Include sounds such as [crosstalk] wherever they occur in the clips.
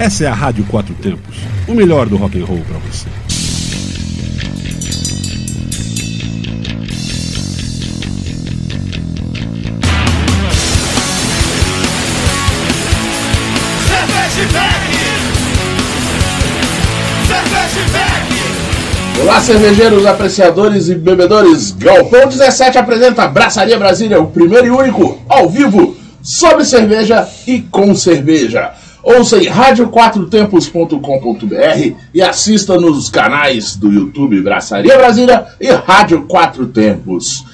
Essa é a Rádio Quatro Tempos, o melhor do rock and roll para você. Olá, cervejeiros, apreciadores e bebedores. Galpão 17 apresenta Braçaria Brasília, o primeiro e único, ao vivo, sobre cerveja e com cerveja. Ouça em radioquatrotempos.com.br e assista nos canais do YouTube Braçaria Brasília e Rádio Quatro Tempos.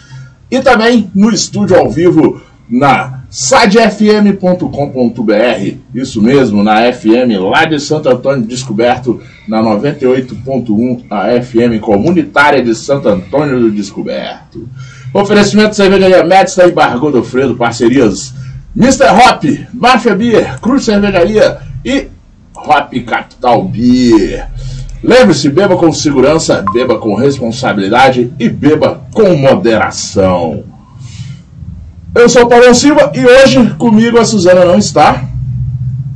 E também no estúdio ao vivo na sidefm.com.br, isso mesmo, na FM lá de Santo Antônio Descoberto, na 98.1, a FM comunitária de Santo Antônio do Descoberto. Oferecimento de cervejaria Médica e Bar Godofredo, parcerias Mr. Hop, Mafia Beer, Cruz Cervejaria e Hop Capital Beer. Lembre-se, beba com segurança, beba com responsabilidade e beba com moderação. Eu sou o Paulo Silva e hoje comigo a Suzana não está.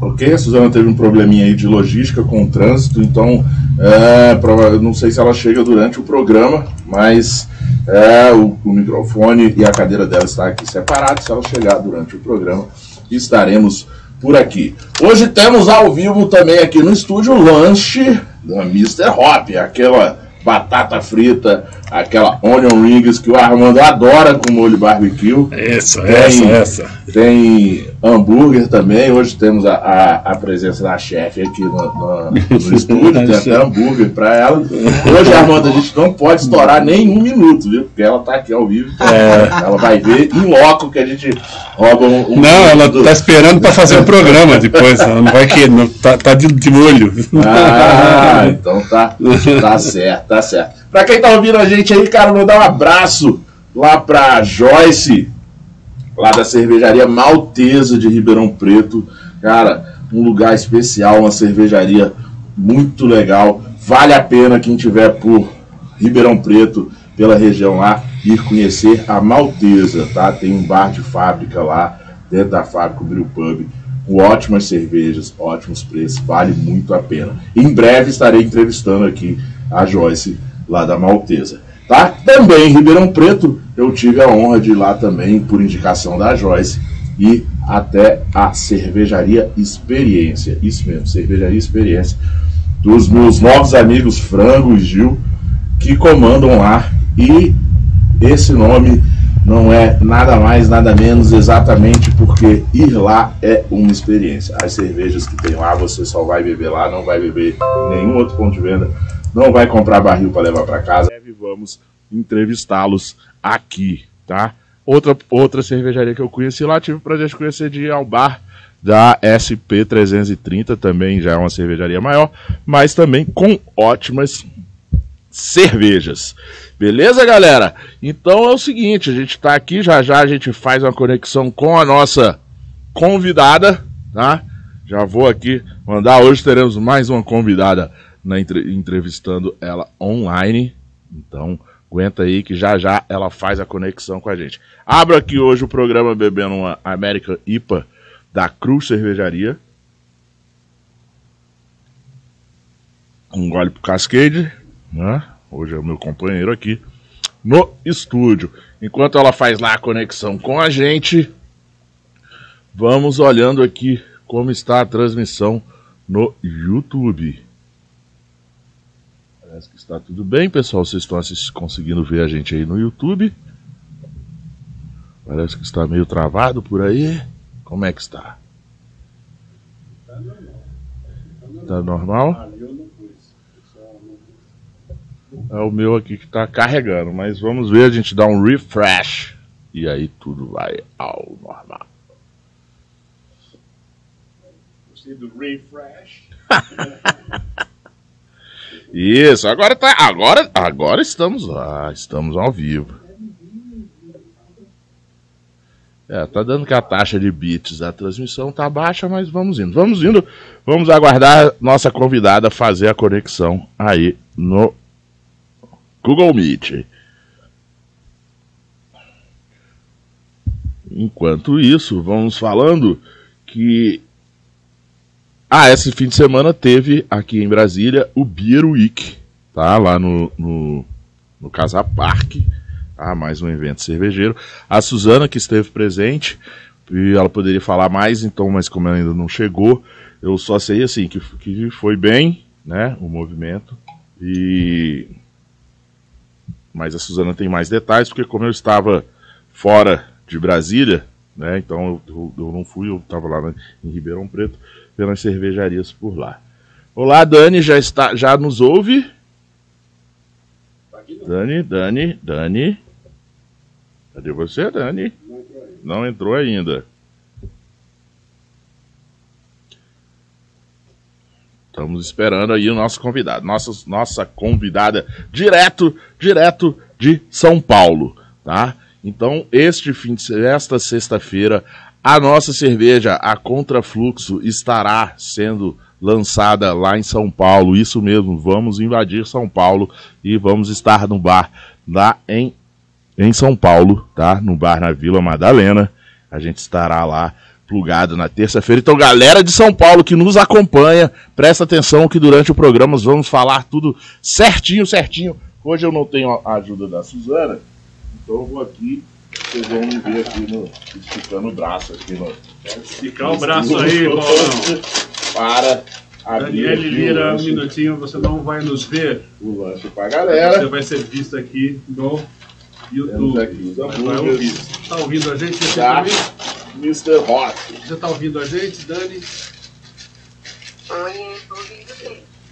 Ok? A Suzana teve um probleminha aí de logística com o trânsito, então é, não sei se ela chega durante o programa, mas é, o, o, microfone e a cadeira dela está aqui separados. Se ela chegar durante o programa, estaremos por aqui. Hoje temos ao vivo também aqui no estúdio o lanche da Mr. Hop, aquela batata frita, aquela onion rings que o Armando adora com molho barbecue. Essa, tem, essa, essa. Tem hambúrguer também. Hoje temos a, a, a presença da chefe aqui no, no, no estúdio, [laughs] tem até hambúrguer para ela. Hoje, Armando, a gente não pode estourar nem um minuto, viu? Porque ela tá aqui ao vivo. É. Ela vai ver em loco que a gente rouba um. um não, ela do... tá esperando para fazer o programa depois. Ela não vai que não, tá, tá de, de molho. Ah, [laughs] então tá, tá certo, tá certo. Pra quem tá ouvindo a gente aí, cara, vou dar um abraço lá pra Joyce, lá da cervejaria Maltesa de Ribeirão Preto. Cara, um lugar especial, uma cervejaria muito legal. Vale a pena quem tiver por Ribeirão Preto, pela região lá, ir conhecer a Maltesa, tá? Tem um bar de fábrica lá, dentro da fábrica, o Brew Pub, com ótimas cervejas, ótimos preços, vale muito a pena. Em breve estarei entrevistando aqui a Joyce lá da Maltesa. Tá? Também em Ribeirão Preto, eu tive a honra de ir lá também, por indicação da Joyce, e até a Cervejaria Experiência. Isso mesmo, Cervejaria Experiência. Dos meus novos amigos Frango e Gil, que comandam lá. E esse nome não é nada mais, nada menos exatamente porque ir lá é uma experiência. As cervejas que tem lá, você só vai beber lá, não vai beber em nenhum outro ponto de venda não vai comprar barril para levar para casa. Vamos entrevistá-los aqui, tá? Outra, outra cervejaria que eu conheci lá, tive o prazer de conhecer de ir ao bar da SP330, também já é uma cervejaria maior, mas também com ótimas cervejas. Beleza, galera? Então é o seguinte, a gente está aqui, já já a gente faz uma conexão com a nossa convidada, tá? Já vou aqui mandar, hoje teremos mais uma convidada na entre, entrevistando ela online. Então, aguenta aí que já já ela faz a conexão com a gente. Abro aqui hoje o programa bebendo uma American IPA da Cruz Cervejaria. Um gole pro Cascade, né? Hoje é o meu companheiro aqui no estúdio. Enquanto ela faz lá a conexão com a gente, vamos olhando aqui como está a transmissão no YouTube. Está tudo bem, pessoal. Vocês estão conseguindo ver a gente aí no YouTube. Parece que está meio travado por aí. Como é que está? Está normal? É o meu aqui que está carregando, mas vamos ver, a gente dá um refresh e aí tudo vai ao normal. Gostei do refresh. [laughs] Isso, agora tá. Agora, agora estamos lá, estamos ao vivo. É, tá dando que a taxa de bits da transmissão tá baixa, mas vamos indo. Vamos indo. Vamos aguardar nossa convidada fazer a conexão aí no Google Meet. Enquanto isso, vamos falando que Ah, esse fim de semana teve aqui em Brasília o Beer Week, tá? Lá no, no, no Casa Parque, tá? Mais um evento cervejeiro. A Suzana, que esteve presente, e ela poderia falar mais, então, mas como ela ainda não chegou, eu só sei assim que, que foi bem, né? O movimento. E. Mas a Suzana tem mais detalhes, porque como eu estava fora de Brasília, né? Então eu, eu não fui, eu estava lá em Ribeirão Preto pelas cervejarias por lá. Olá, Dani, já está, já nos ouve? Dani, Dani, Dani. Cadê você, Dani? Não entrou ainda. Estamos esperando aí o nosso convidado, nossa, nossa convidada direto, direto de São Paulo, tá? Então, este fim de esta sexta-feira, a nossa cerveja, a Contrafluxo, estará sendo lançada lá em São Paulo. Isso mesmo, vamos invadir São Paulo e vamos estar no bar lá em, em São Paulo, tá? No bar na Vila Madalena. A gente estará lá plugado na terça-feira. Então, galera de São Paulo que nos acompanha, presta atenção que durante o programa vamos falar tudo certinho, certinho. Hoje eu não tenho a ajuda da Suzana, então eu vou aqui vocês vão me ver aqui no, esticando o braço aqui no. Esticar o braço aí, Paulão. Para abrir. Daniel Lira, um minutinho, você não vai nos ver. O lanche pra galera. Você vai ser visto aqui no YouTube. Aqui vai ouvir. Tá ouvindo a gente? Você Tá. Mr. Hot. Você tá ouvindo a gente, Dani? Oi, ouvindo.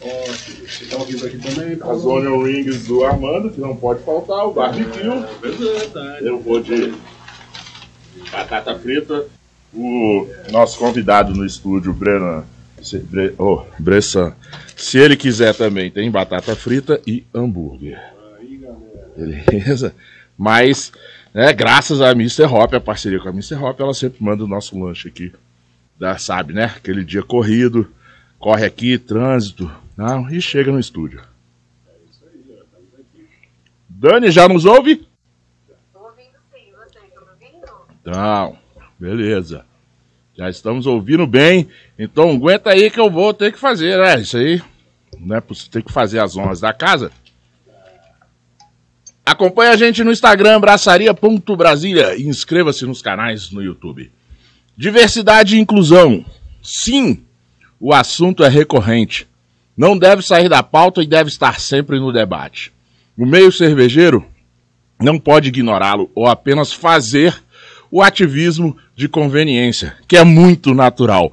Ótimo. Você tá ouvindo aqui também, As Paulo? onion rings do Armando, que não pode faltar, o barbecue. É verdade. Eu vou de batata frita. O nosso convidado no estúdio, Brennan. Se, Bre, oh, Bressan. Se ele quiser também, tem batata frita e hambúrguer. Beleza? Mas, né, graças a Mr. Hop, a parceria com a Mr. Hop, ela sempre manda o nosso lanche aqui. Da, sabe, né? Aquele dia corrido, corre aqui, trânsito, não, e chega no estúdio. Dani, já nos ouve? Tô ouvindo sim, você tá me ouvindo? Então, beleza. Já estamos ouvindo bem. Então aguenta aí que eu vou ter que fazer, né? Isso aí. Não é possível ter que fazer as honras da casa. Acompanhe a gente no Instagram, braçaria.brasília e inscreva-se nos canais no YouTube. Diversidade e inclusão. Sim, o assunto é recorrente. Não deve sair da pauta e deve estar sempre no debate. O meio cervejeiro não pode ignorá-lo ou apenas fazer o ativismo de conveniência, que é muito natural.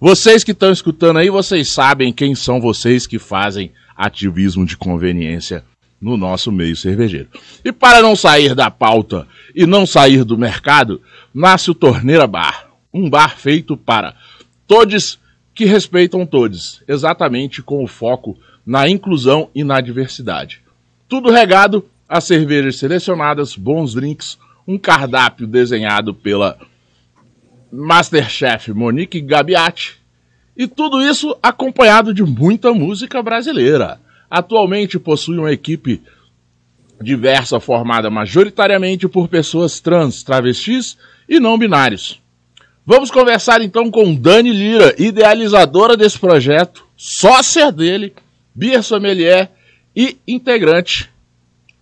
Vocês que estão escutando aí, vocês sabem quem são vocês que fazem ativismo de conveniência no nosso meio cervejeiro. E para não sair da pauta e não sair do mercado, nasce o Torneira Bar, um bar feito para todos que respeitam todos, exatamente com o foco na inclusão e na diversidade. Tudo regado a cervejas selecionadas, bons drinks, um cardápio desenhado pela Masterchef Monique Gabiati. E tudo isso acompanhado de muita música brasileira. Atualmente possui uma equipe diversa formada majoritariamente por pessoas trans, travestis e não binários. Vamos conversar então com Dani Lira, idealizadora desse projeto, sócia dele, Bia Sommelier e integrante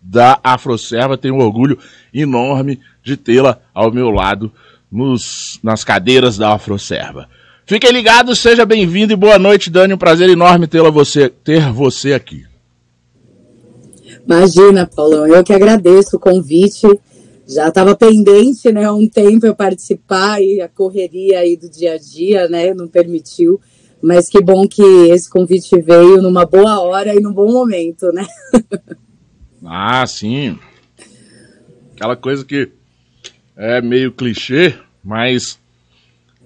da Afroserva. Tenho um orgulho enorme de tê-la ao meu lado nos, nas cadeiras da Afroserva. Fiquem ligados, seja bem-vindo e boa noite, Dani. Um prazer enorme tê-la você, ter você aqui. Imagina, Paulão, eu que agradeço o convite. Já estava pendente, né, há um tempo eu participar e a correria aí do dia a dia, né, não permitiu. Mas que bom que esse convite veio numa boa hora e num bom momento, né? [laughs] Ah, sim. Aquela coisa que é meio clichê, mas,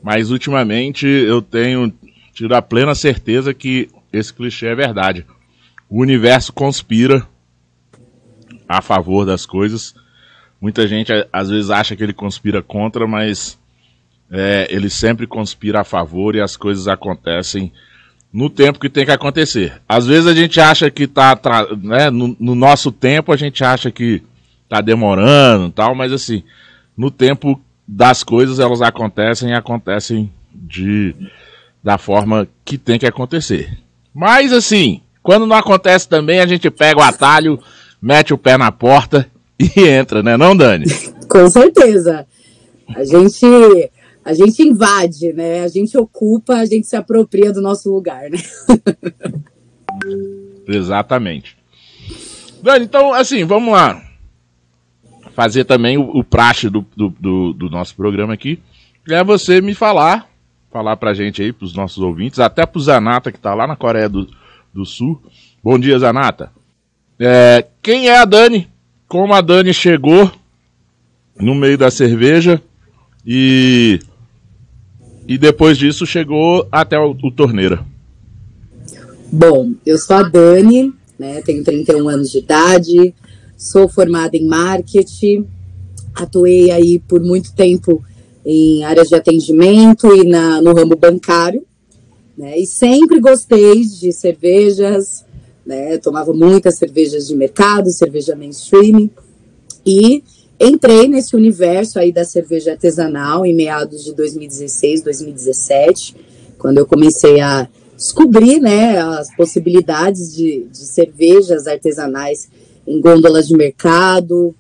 mas ultimamente eu tenho tido a plena certeza que esse clichê é verdade. O universo conspira a favor das coisas. Muita gente às vezes acha que ele conspira contra, mas é, ele sempre conspira a favor e as coisas acontecem no tempo que tem que acontecer. Às vezes a gente acha que tá, né, no, no, nosso tempo a gente acha que tá demorando, tal, mas assim, no tempo das coisas elas acontecem e acontecem de da forma que tem que acontecer. Mas assim, quando não acontece também, a gente pega o atalho, mete o pé na porta e entra, né, não, Dani? [laughs] Com certeza. A gente a gente invade, né? A gente ocupa, a gente se apropria do nosso lugar, né? [laughs] Exatamente. Dani, então, assim, vamos lá. Fazer também o, o praxe do, do, do, do, nosso programa aqui. É você me falar, falar pra gente aí, pros nossos ouvintes, até pro Zanata, que tá lá na Coreia do, do Sul. Bom dia, Zanata. É, quem é a Dani? Como a Dani chegou no meio da cerveja e e depois disso chegou até o, o Torneira. Bom, eu sou a Dani, né, tenho 31 anos de idade, sou formada em marketing, atuei aí por muito tempo em áreas de atendimento e na, no ramo bancário, né, e sempre gostei de cervejas, né, tomava muitas cervejas de mercado, cerveja mainstream, e entrei nesse universo aí da cerveja artesanal em meados de 2016, 2017, quando eu comecei a descobrir né, as possibilidades de, de cervejas artesanais em gôndolas de mercado.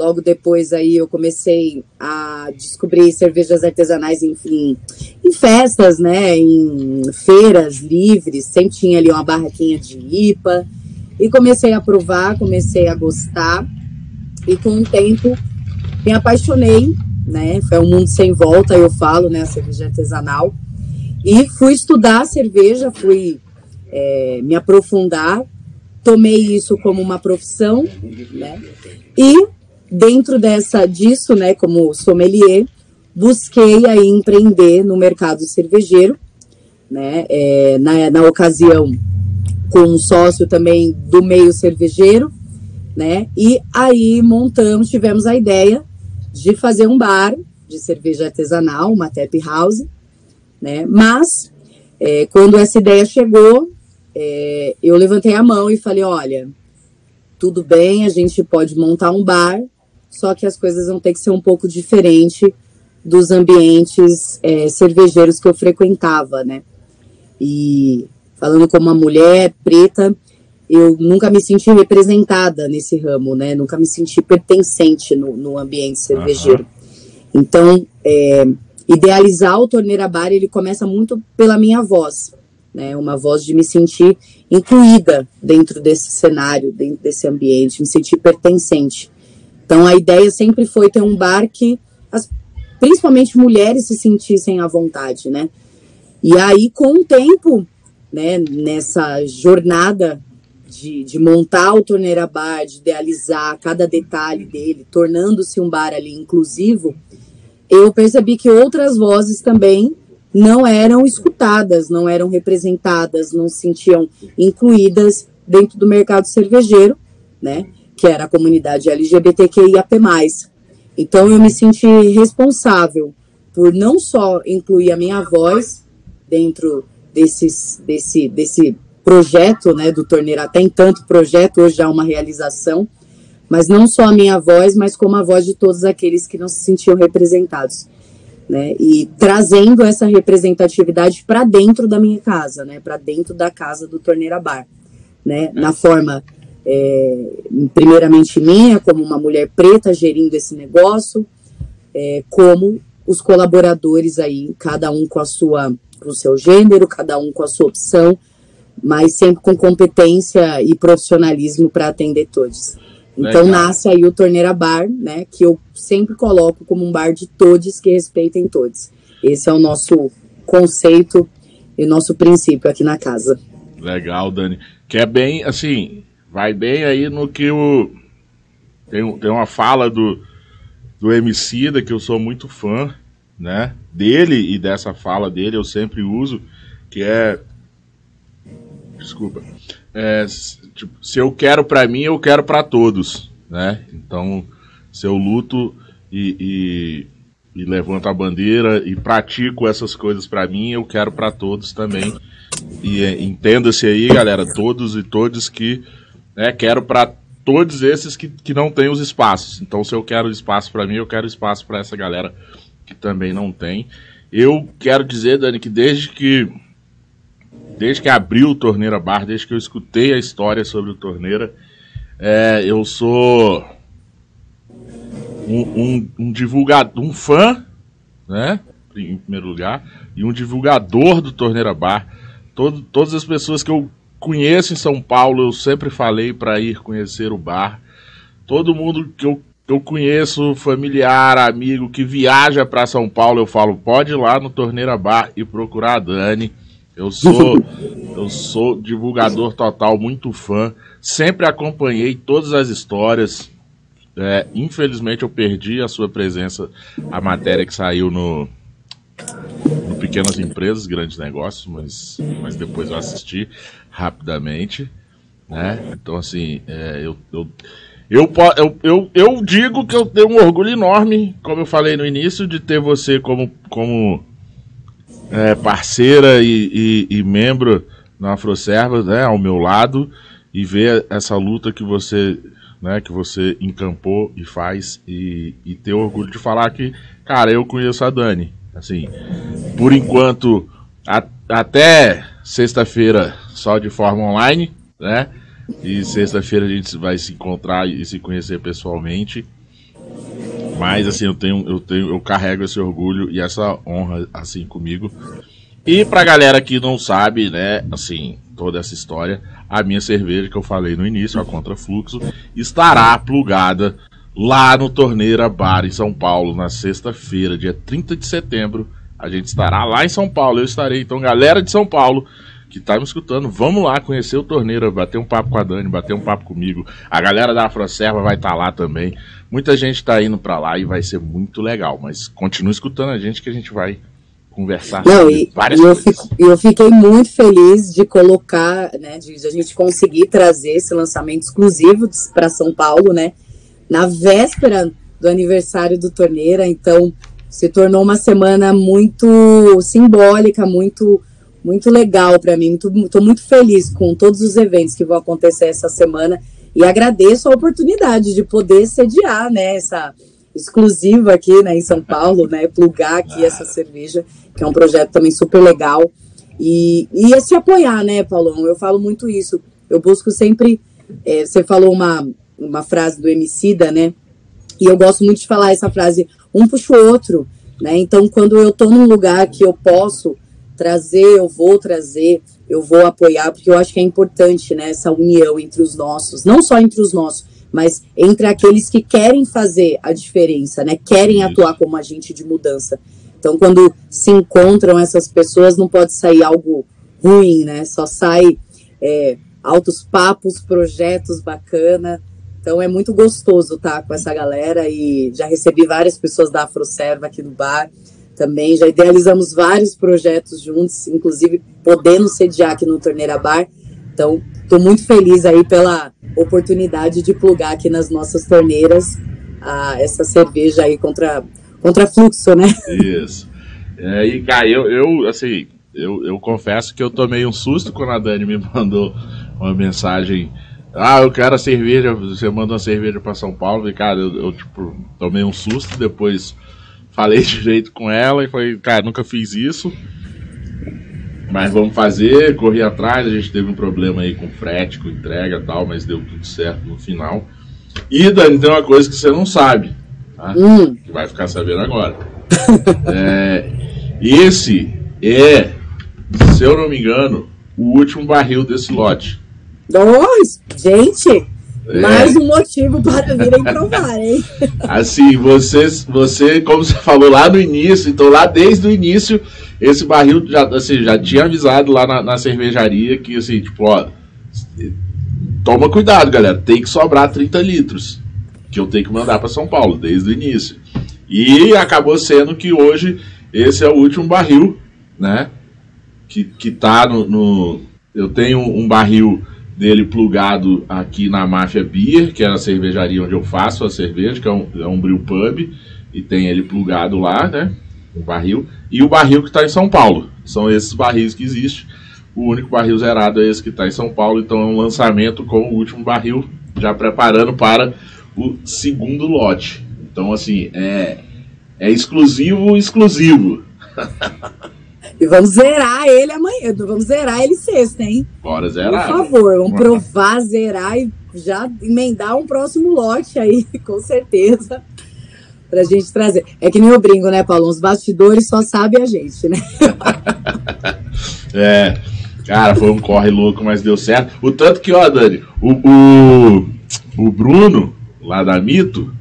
Logo depois aí eu comecei a descobrir cervejas artesanais, enfim, em festas, né, em feiras livres, sempre tinha ali uma barraquinha de IPA. E comecei a provar, comecei a gostar. E com o tempo me apaixonei, né? Foi um mundo sem volta, eu falo, né? A cerveja artesanal. E fui estudar cerveja, fui é, me aprofundar, tomei isso como uma profissão, né? E dentro dessa disso, né, como sommelier, busquei aí empreender no mercado cervejeiro, né? É, na, na ocasião, com um sócio também do meio cervejeiro, né? E aí montamos, tivemos a ideia de fazer um bar de cerveja artesanal, uma tap house, né? Mas é, quando essa ideia chegou, é, eu levantei a mão e falei, olha, tudo bem, a gente pode montar um bar, só que as coisas vão ter que ser um pouco diferente dos ambientes é, cervejeiros que eu frequentava, né? E falando como uma mulher preta, eu nunca me senti representada nesse ramo, né? Nunca me senti pertencente no, no ambiente cervejeiro. Uhum. Então, é, idealizar o Torneira Bar, ele começa muito pela minha voz, né? Uma voz de me sentir incluída dentro desse cenário, dentro desse ambiente, me sentir pertencente. Então, a ideia sempre foi ter um bar que as, principalmente mulheres se sentissem à vontade, né? E aí, com o tempo, né, nessa jornada de, de montar o Torneira Bar, de idealizar cada detalhe dele, tornando-se um bar ali inclusivo, eu percebi que outras vozes também não eram escutadas, não eram representadas, não se sentiam incluídas dentro do mercado cervejeiro, né? Que era a comunidade LGBTQIAP+. Então eu me senti responsável por não só incluir a minha voz dentro desses, desse, desse projeto né, do Torneira, até entanto projeto, hoje já é uma realização, mas não só a minha voz, mas como a voz de todos aqueles que não se sentiam representados. Né, e trazendo essa representatividade para dentro da minha casa, né, para dentro da casa do Torneira Bar, né, na forma é, primeiramente minha, como uma mulher preta gerindo esse negócio, é, como os colaboradores aí, cada um com a sua, com o seu gênero, cada um com a sua opção, mas sempre com competência e profissionalismo para atender todos. Então Legal. nasce aí o Torneira Bar, né, que eu sempre coloco como um bar de todos que respeitem todos. Esse é o nosso conceito e nosso princípio aqui na casa. Legal, Dani. Que é bem, assim, vai bem aí no que o... Tem, tem uma fala do, do Emicida que eu sou muito fã, né, dele e dessa fala dele eu sempre uso, que é desculpa. É, tipo, se eu quero para mim, eu quero para todos, né? Então, se eu luto e, e, e, levanto a bandeira e pratico essas coisas para mim, eu quero para todos também. E é, entenda-se aí, galera, todos e todas que né, quero para todos esses que, que não têm os espaços. Então, se eu quero espaço para mim, eu quero espaço para essa galera que também não tem. Eu quero dizer, Dani, que desde que desde que abriu o Torneira Bar, desde que eu escutei a história sobre o Torneira, é, eu sou um, um, um divulgador, um fã, né? Em primeiro lugar, e um divulgador do Torneira Bar. Todo, todas as pessoas que eu conheço em São Paulo, eu sempre falei para ir conhecer o bar. Todo mundo que eu, que eu conheço, familiar, amigo, que viaja para São Paulo, eu falo, pode ir lá no Torneira Bar e procurar a Dani. Eu sou, [laughs] eu sou divulgador total, muito fã. Sempre acompanhei todas as histórias. É, infelizmente eu perdi a sua presença, a matéria que saiu no, no Pequenas Empresas, Grandes Negócios, mas, mas depois eu assisti rapidamente. Né? Então, assim, é, eu, eu, eu, eu, eu, eu digo que eu tenho um orgulho enorme, como eu falei no início, de ter você como, como é, parceira e, e, e, membro na Afroserva, né, ao meu lado, e ver essa luta que você, né, que você encampou e faz, e, e ter orgulho de falar que, cara, eu conheço a Dani. Assim, por enquanto, a, até sexta-feira só de forma online, né? E sexta-feira a gente vai se encontrar e se conhecer pessoalmente. Mas assim, eu tenho, eu tenho, eu carrego esse orgulho e essa honra assim comigo. E pra galera que não sabe, né, assim, toda essa história, a minha cerveja que eu falei no início, a Contrafluxo, estará plugada lá no Torneira Bar em São Paulo na sexta-feira, dia 30 de setembro. A gente estará lá em São Paulo, eu estarei. Então, galera de São Paulo, que tá me escutando, vamos lá conhecer o Torneira, bater um papo com a Dani, bater um papo comigo. A galera da Afroserva vai estar tá lá também. Muita gente tá indo para lá e vai ser muito legal, mas continue escutando a gente que a gente vai conversar Não, e, várias e eu, fico, eu fiquei muito feliz de colocar, né, de, de a gente conseguir trazer esse lançamento exclusivo para São Paulo, né, na véspera do aniversário do Torneira, então se tornou uma semana muito simbólica, muito muito legal para mim. Estou muito feliz com todos os eventos que vão acontecer essa semana e agradeço a oportunidade de poder sediar né, essa exclusiva aqui né, em São Paulo, né, plugar aqui essa cerveja, que é um projeto também super legal. E, e é se apoiar, né, Paulão? Eu falo muito isso. Eu busco sempre. É, você falou uma, uma frase do Emicida, né? E eu gosto muito de falar essa frase, um puxa o outro, né? Então, quando eu estou num lugar que eu posso trazer, eu vou trazer, eu vou apoiar, porque eu acho que é importante né, essa união entre os nossos, não só entre os nossos, mas entre aqueles que querem fazer a diferença, né, querem atuar como agente de mudança. Então, quando se encontram essas pessoas, não pode sair algo ruim, né? Só sai é, altos papos, projetos bacana. Então, é muito gostoso estar com essa galera e já recebi várias pessoas da Afroserva aqui no bar também. Já idealizamos vários projetos juntos, inclusive podendo sediar aqui no Torneira Bar. Então, estou muito feliz aí pela oportunidade de plugar aqui nas nossas torneiras a, essa cerveja aí contra, contra fluxo, né? Isso. É, e, cara, eu, eu assim, eu, eu confesso que eu tomei um susto quando a Dani me [laughs] mandou uma mensagem. Ah, eu quero a cerveja. Você manda uma cerveja para São Paulo. E, cara, eu, eu, tipo, tomei um susto. Depois falei [laughs] direito com ela e falei, cara, nunca fiz isso. Mas vamos fazer, corri atrás, a gente teve um problema aí com frete, com entrega e tal, mas deu tudo certo no final. E Dani, tem uma coisa que você não sabe, tá? Hum. Que vai ficar sabendo agora. [laughs] é, esse é, se eu não me engano, o último barril desse lote. Dois? Gente, é. Mais um motivo para virem provar, hein? [laughs] Assim, você, você, como você falou lá no início, então lá desde o início, esse barril já, assim, já tinha avisado lá na, na cervejaria que, assim, tipo, ó, toma cuidado, galera, tem que sobrar 30 litros, que eu tenho que mandar para São Paulo, desde o início. E acabou sendo que hoje esse é o último barril, né? Que, que tá no, no eu tenho um barril dele plugado aqui na Máfia Beer, que é a cervejaria onde eu faço a cerveja, que é um, é um brew pub, e tem ele plugado lá, né? O barril. E o barril que está em São Paulo. São esses barris que existem. O único barril zerado é esse que está em São Paulo, então é um lançamento com o último barril, já preparando para o segundo lote. Então, assim, é, é exclusivo, exclusivo. [laughs] E vamos zerar ele amanhã. Vamos zerar ele sexta, hein? Bora Por zerar. favor, vamos provar, zerar e já emendar um próximo lote aí, [laughs] com certeza. Pra gente trazer. É que nem eu brinco, né, Paulo? Os bastidores só sabe a gente, né? [laughs] É, cara, foi um corre louco, mas deu certo. O tanto que, ó, Dani, o, o, o Bruno, lá da Mito,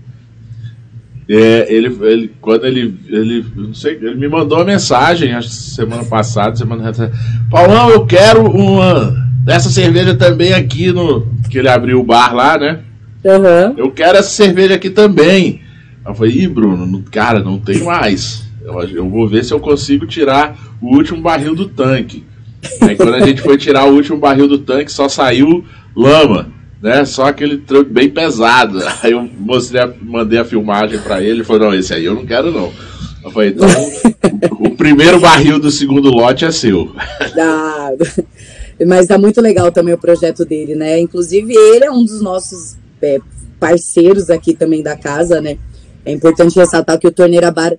é, ele, ele, quando ele, ele, não sei, ele me mandou uma mensagem, acho que semana passada, semana retrasada, Paulão, eu quero uma dessa cerveja também aqui no, que ele abriu o bar lá, né? Aham. Eu quero essa cerveja aqui também. Eu falei, ih, Bruno, cara, não tem mais. Eu, eu vou ver se eu consigo tirar o último barril do tanque. Aí quando a gente foi tirar o último barril do tanque, só saiu lama, né? Só aquele tranco bem pesado. [laughs] Aí eu mostrei, a- mandei a filmagem pra ele, ele falou, não, esse aí eu não quero não. Eu falei, então, o, primeiro barril do segundo lote é seu. [laughs] Dá- Mas dá muito legal também o projeto dele, né? Inclusive, ele é um dos nossos é, parceiros aqui também da casa, né? É importante ressaltar que o Torneira Bar,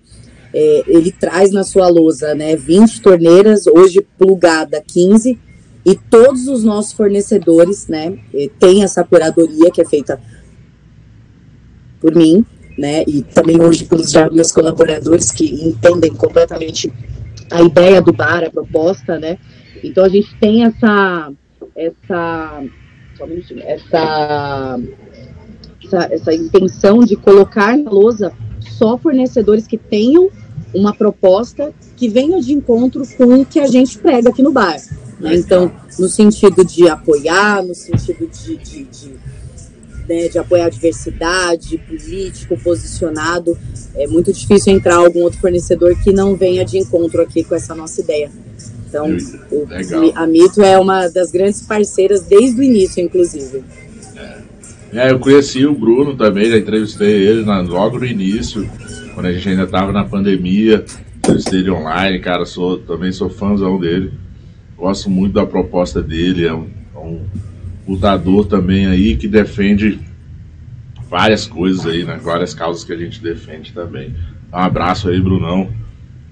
é, ele traz na sua lousa, né? 20 torneiras, hoje plugada 15, e todos os nossos fornecedores, né? Tem essa curadoria que é feita por mim, né? E também hoje pelos meus colaboradores que entendem completamente a ideia do bar, a proposta, né? Então a gente tem essa essa essa, essa essa intenção de colocar na lousa só fornecedores que tenham uma proposta que venha de encontro com o que a gente prega aqui no bar. né? Então, no sentido de apoiar, no sentido de, de, de, né, de apoiar a diversidade, político, posicionado, é muito difícil entrar algum outro fornecedor que não venha de encontro aqui com essa nossa ideia. Então, o- a Mito é uma das grandes parceiras desde o início, inclusive. É, eu conheci o Bruno também, já entrevistei ele na- logo no início, quando a gente ainda estava na pandemia. Entrevistei ele online, cara, sou, também sou fãzão dele. Gosto muito da proposta dele, é um, é um lutador também aí que defende várias coisas aí, né? Várias causas que a gente defende também. Um abraço aí, Brunão.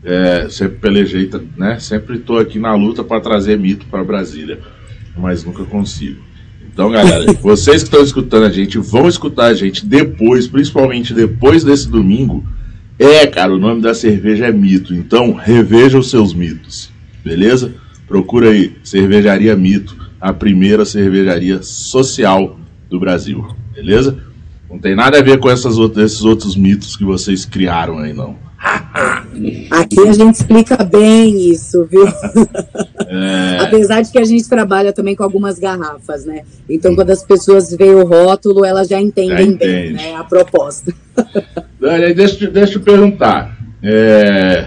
É, sempre pelejei, né? Sempre tô aqui na luta para trazer mito para Brasília, mas nunca consigo. Então, galera, [laughs] vocês que estão escutando a gente, vão escutar a gente depois, principalmente depois desse domingo. É, cara, o nome da cerveja é Mito, então reveja os seus mitos, beleza? Procura aí, Cervejaria Mito, a primeira cervejaria social do Brasil, beleza? Não tem nada a ver com essas outras, esses outros mitos que vocês criaram aí, não. Aqui a gente explica bem isso, viu? É, Apesar de que a gente trabalha também com algumas garrafas, né? Então, quando as pessoas veem o rótulo, elas já entendem Já bem né, a proposta. Deixa, deixa eu perguntar. É,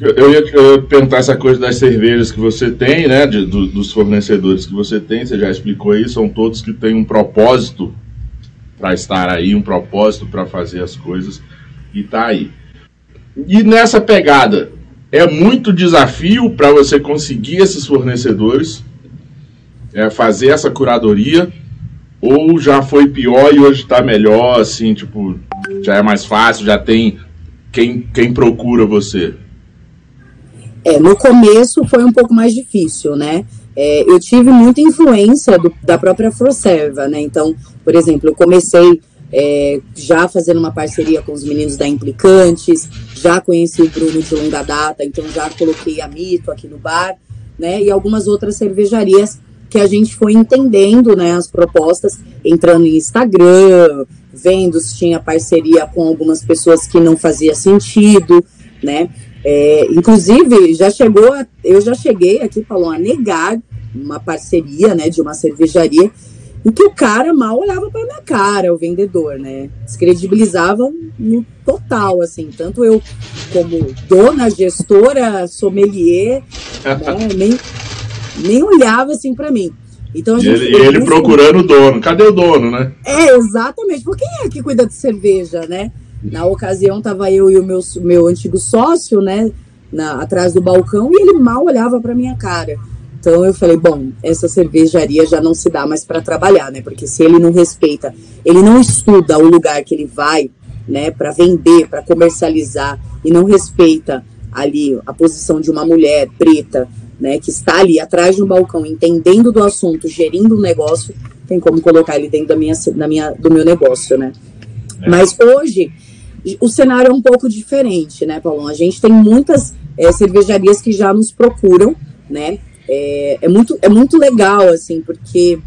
eu, ia eu ia perguntar essa coisa das cervejas que você tem, né? de- do- dos fornecedores que você tem, você já explicou aí, são todos que têm um propósito para estar aí, um propósito para fazer as coisas e tá aí. E nessa pegada, é muito desafio para você conseguir esses fornecedores, é, fazer essa curadoria, ou já foi pior e hoje tá melhor, assim, tipo, já é mais fácil, já tem quem, quem procura você. É, no começo foi um pouco mais difícil, né? É, eu tive muita influência do- da própria Froserva, né? Então, por exemplo, eu comecei é, já fazendo uma parceria com os meninos da Implicantes, já conheci o Bruno de longa data, então já coloquei a Mito aqui no bar, né? E algumas outras cervejarias que a gente foi entendendo, né, as propostas, entrando em Instagram, vendo se tinha parceria com algumas pessoas que não fazia sentido, né? É, inclusive, já chegou, a- eu já cheguei aqui, falou, a negar uma parceria, né, de uma cervejaria, em que o cara mal olhava para minha cara, o vendedor, né? Descredibilizava no total, assim, tanto eu como dona, gestora, sommelier, [laughs] né, nem, nem olhava assim para mim. Então a E gente ele, ele procurando o dono. Cadê o dono, né? é, exatamente. Por quem é que cuida de cerveja, né? Na ocasião, tava eu e o meu, meu antigo sócio, né? Na, atrás do balcão, e ele mal olhava para minha cara. Então eu falei, bom, essa cervejaria já não se dá mais para trabalhar, né? Porque se ele não respeita, ele não estuda o lugar que ele vai, né, para vender, para comercializar e não respeita ali a posição de uma mulher preta, né, que está ali atrás de um balcão, entendendo do assunto, gerindo o negócio, tem como colocar ele dentro da minha, da minha, do meu negócio, né? É. Mas hoje o cenário é um pouco diferente, né, Paulão? A gente tem muitas é, cervejarias que já nos procuram, né? É, é, muito, é muito legal, assim, porque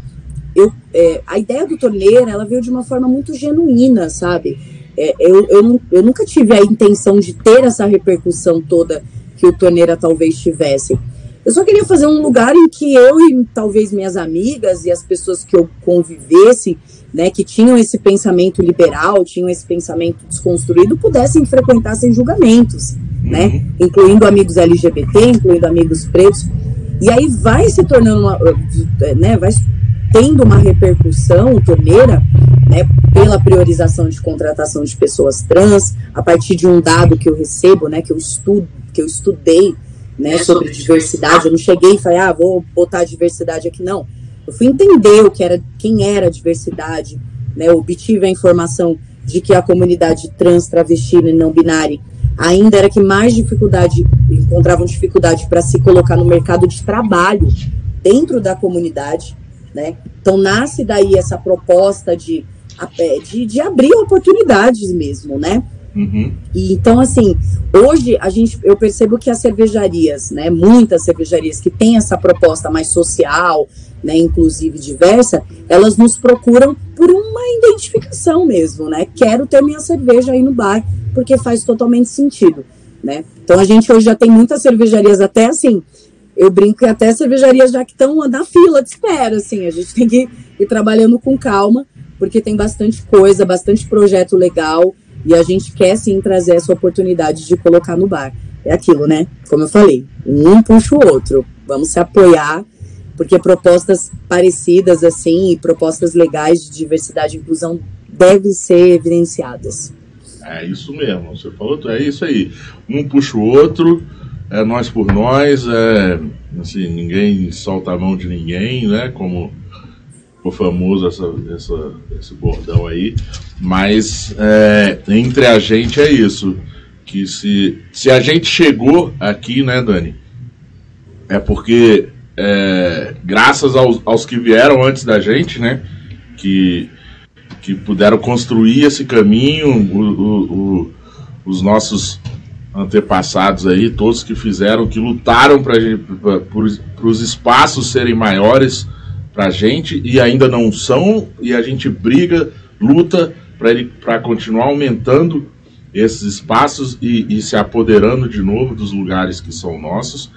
eu, é, a ideia do torneira, ela veio de uma forma muito genuína, sabe? É, eu, eu, eu nunca tive a intenção de ter essa repercussão toda que o torneira talvez tivesse. Eu só queria fazer um lugar em que eu e talvez minhas amigas e as pessoas que eu convivesse, né, que tinham esse pensamento liberal, tinham esse pensamento desconstruído, pudessem frequentar sem julgamentos, né, uhum. incluindo amigos LGBT, incluindo amigos pretos. E aí vai se tornando uma, né, vai tendo uma repercussão torneira, né, pela priorização de contratação de pessoas trans, a partir de um dado que eu recebo, né, que eu estudo, que eu estudei, né, sobre diversidade. Eu não cheguei e falei, ah, vou botar diversidade aqui, não. Eu fui entender o que era, quem era a diversidade, né, obtive a informação de que a comunidade trans, travesti e não binária ainda era que mais dificuldade, encontravam dificuldade para se colocar no mercado de trabalho dentro da comunidade, né? Então nasce daí essa proposta de, de, de abrir oportunidades mesmo, né? Uhum. E, então, assim, hoje a gente, eu percebo que as cervejarias, né, muitas cervejarias que têm essa proposta mais social, né, inclusive diversa, elas nos procuram por uma identificação mesmo, né? Quero ter minha cerveja aí no bar, porque faz totalmente sentido, né? Então a gente hoje já tem muitas cervejarias até assim, eu brinco que até cervejarias já que estão na fila de espera, assim, a gente tem que ir trabalhando com calma, porque tem bastante coisa, bastante projeto legal, e a gente quer sim trazer essa oportunidade de colocar no bar. É aquilo, né? Como eu falei, um puxa o outro. Vamos se apoiar, porque propostas parecidas assim, e propostas legais de diversidade e inclusão devem ser evidenciadas. É isso mesmo, você falou, é isso aí. Um puxa o outro, é nós por nós, é, assim, ninguém solta a mão de ninguém, né? Como ficou famoso essa, essa, esse bordão aí. Mas é, entre a gente é isso. Que se, se a gente chegou aqui, né, Dani? É porque é, graças aos, aos que vieram antes da gente, né? Que, que puderam construir esse caminho, o, o, o, os nossos antepassados aí, todos que fizeram, que lutaram para os espaços serem maiores para a gente e ainda não são, e a gente briga, luta para continuar aumentando esses espaços e, e, se apoderando de novo dos lugares que são nossos.